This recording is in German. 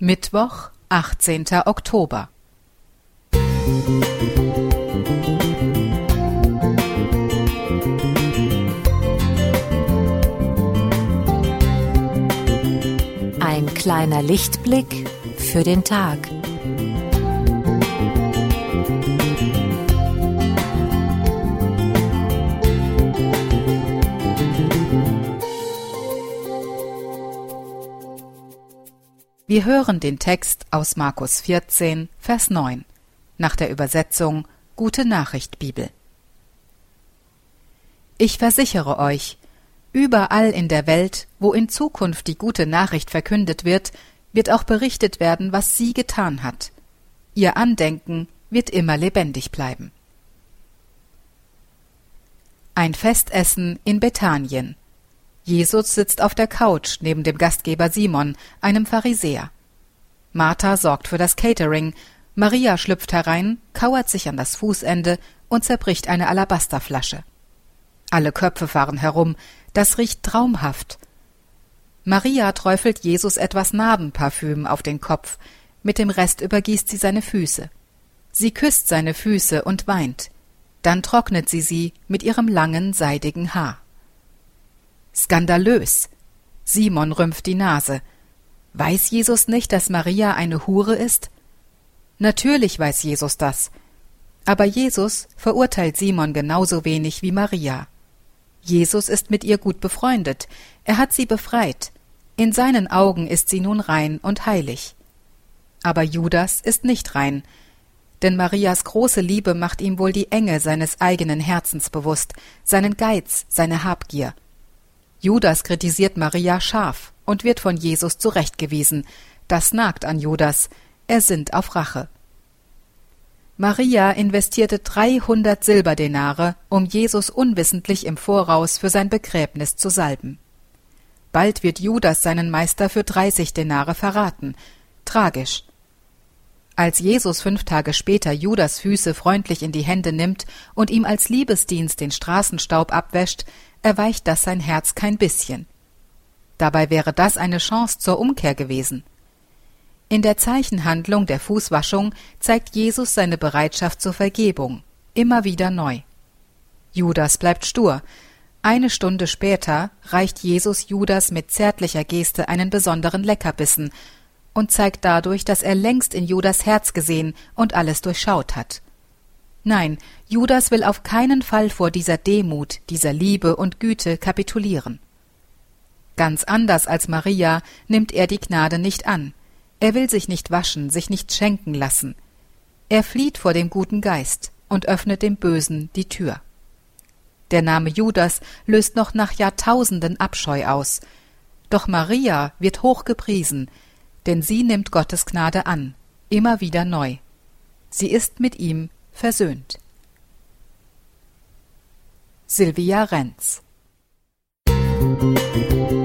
Mittwoch, 18. Oktober. Ein kleiner Lichtblick für den Tag. Wir hören den Text aus Markus 14, Vers 9, nach der Übersetzung Gute Nachricht Bibel. Ich versichere euch, überall in der Welt, wo in Zukunft die gute Nachricht verkündet wird, wird auch berichtet werden, was sie getan hat. Ihr Andenken wird immer lebendig bleiben. Ein Festessen in Bethanien. Jesus sitzt auf der Couch neben dem Gastgeber Simon, einem Pharisäer. Martha sorgt für das Catering, Maria schlüpft herein, kauert sich an das Fußende und zerbricht eine Alabasterflasche. Alle Köpfe fahren herum, das riecht traumhaft. Maria träufelt Jesus etwas Narbenparfüm auf den Kopf, mit dem Rest übergießt sie seine Füße. Sie küsst seine Füße und weint, dann trocknet sie sie mit ihrem langen, seidigen Haar. Skandalös. Simon rümpft die Nase. Weiß Jesus nicht, dass Maria eine Hure ist? Natürlich weiß Jesus das. Aber Jesus verurteilt Simon genauso wenig wie Maria. Jesus ist mit ihr gut befreundet. Er hat sie befreit. In seinen Augen ist sie nun rein und heilig. Aber Judas ist nicht rein, denn Marias große Liebe macht ihm wohl die Enge seines eigenen Herzens bewusst, seinen Geiz, seine Habgier. Judas kritisiert Maria scharf und wird von Jesus zurechtgewiesen. Das nagt an Judas. Er sinnt auf Rache. Maria investierte 300 Silberdenare, um Jesus unwissentlich im Voraus für sein Begräbnis zu salben. Bald wird Judas seinen Meister für 30 Denare verraten. Tragisch. Als Jesus fünf Tage später Judas Füße freundlich in die Hände nimmt und ihm als Liebesdienst den Straßenstaub abwäscht, erweicht das sein Herz kein bisschen. Dabei wäre das eine Chance zur Umkehr gewesen. In der Zeichenhandlung der Fußwaschung zeigt Jesus seine Bereitschaft zur Vergebung, immer wieder neu. Judas bleibt stur. Eine Stunde später reicht Jesus Judas mit zärtlicher Geste einen besonderen Leckerbissen und zeigt dadurch, dass er längst in Judas Herz gesehen und alles durchschaut hat. Nein, Judas will auf keinen Fall vor dieser Demut, dieser Liebe und Güte kapitulieren. Ganz anders als Maria nimmt er die Gnade nicht an. Er will sich nicht waschen, sich nicht schenken lassen. Er flieht vor dem guten Geist und öffnet dem Bösen die Tür. Der Name Judas löst noch nach Jahrtausenden Abscheu aus. Doch Maria wird hoch gepriesen, denn sie nimmt Gottes Gnade an, immer wieder neu. Sie ist mit ihm versöhnt. Silvia Renz Musik